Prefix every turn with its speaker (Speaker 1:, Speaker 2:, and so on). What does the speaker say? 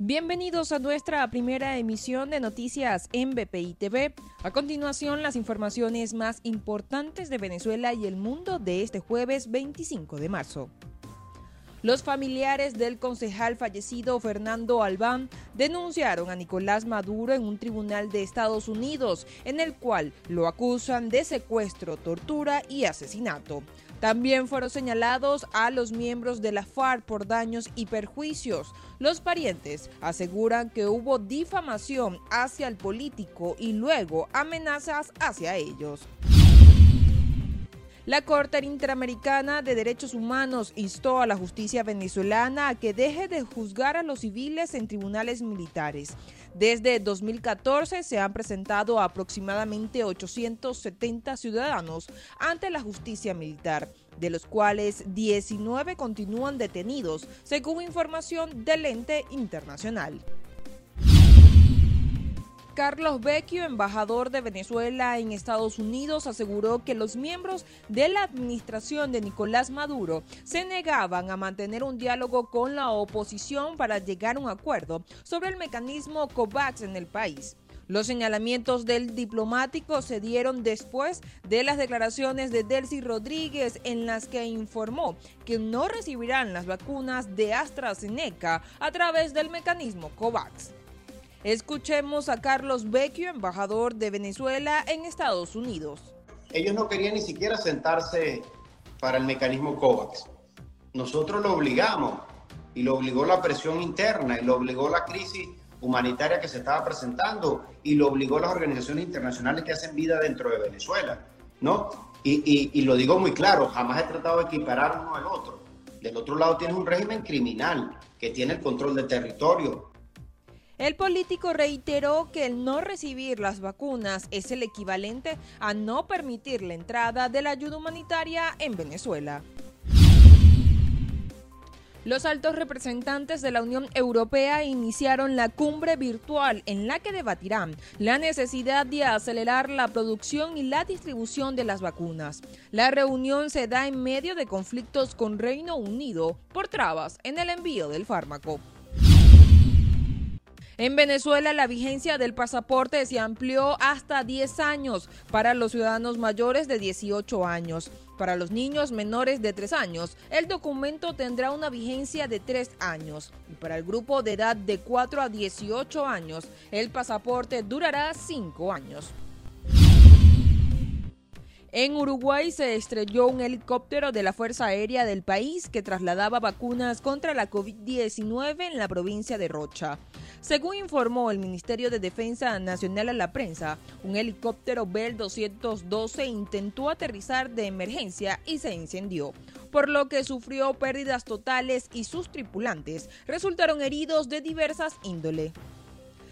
Speaker 1: Bienvenidos a nuestra primera emisión de noticias en BPI TV. A continuación, las informaciones más importantes de Venezuela y el mundo de este jueves 25 de marzo. Los familiares del concejal fallecido Fernando Albán denunciaron a Nicolás Maduro en un tribunal de Estados Unidos, en el cual lo acusan de secuestro, tortura y asesinato. También fueron señalados a los miembros de la FARC por daños y perjuicios. Los parientes aseguran que hubo difamación hacia el político y luego amenazas hacia ellos. La Corte Interamericana de Derechos Humanos instó a la justicia venezolana a que deje de juzgar a los civiles en tribunales militares. Desde 2014 se han presentado aproximadamente 870 ciudadanos ante la justicia militar, de los cuales 19 continúan detenidos, según información del ente internacional. Carlos Vecchio, embajador de Venezuela en Estados Unidos, aseguró que los miembros de la administración de Nicolás Maduro se negaban a mantener un diálogo con la oposición para llegar a un acuerdo sobre el mecanismo COVAX en el país. Los señalamientos del diplomático se dieron después de las declaraciones de Delcy Rodríguez en las que informó que no recibirán las vacunas de AstraZeneca a través del mecanismo COVAX. Escuchemos a Carlos Vecchio, embajador de Venezuela en Estados Unidos.
Speaker 2: Ellos no querían ni siquiera sentarse para el mecanismo COVAX. Nosotros lo obligamos y lo obligó la presión interna y lo obligó la crisis humanitaria que se estaba presentando y lo obligó las organizaciones internacionales que hacen vida dentro de Venezuela, ¿no? Y, y lo digo muy claro, jamás he tratado de equiparar uno al otro. Del otro lado tienes un régimen criminal que tiene el control del territorio,
Speaker 1: el político reiteró que el no recibir las vacunas es el equivalente a no permitir la entrada de la ayuda humanitaria en Venezuela. Los altos representantes de la Unión Europea iniciaron la cumbre virtual en la que debatirán la necesidad de acelerar la producción y la distribución de las vacunas. La reunión se da en medio de conflictos con Reino Unido por trabas en el envío del fármaco. En Venezuela la vigencia del pasaporte se amplió hasta 10 años para los ciudadanos mayores de 18 años. Para los niños menores de 3 años, el documento tendrá una vigencia de 3 años. Y para el grupo de edad de 4 a 18 años, el pasaporte durará 5 años. En Uruguay se estrelló un helicóptero de la Fuerza Aérea del país que trasladaba vacunas contra la COVID-19 en la provincia de Rocha. Según informó el Ministerio de Defensa Nacional a la prensa, un helicóptero Bell 212 intentó aterrizar de emergencia y se incendió, por lo que sufrió pérdidas totales y sus tripulantes resultaron heridos de diversas índole.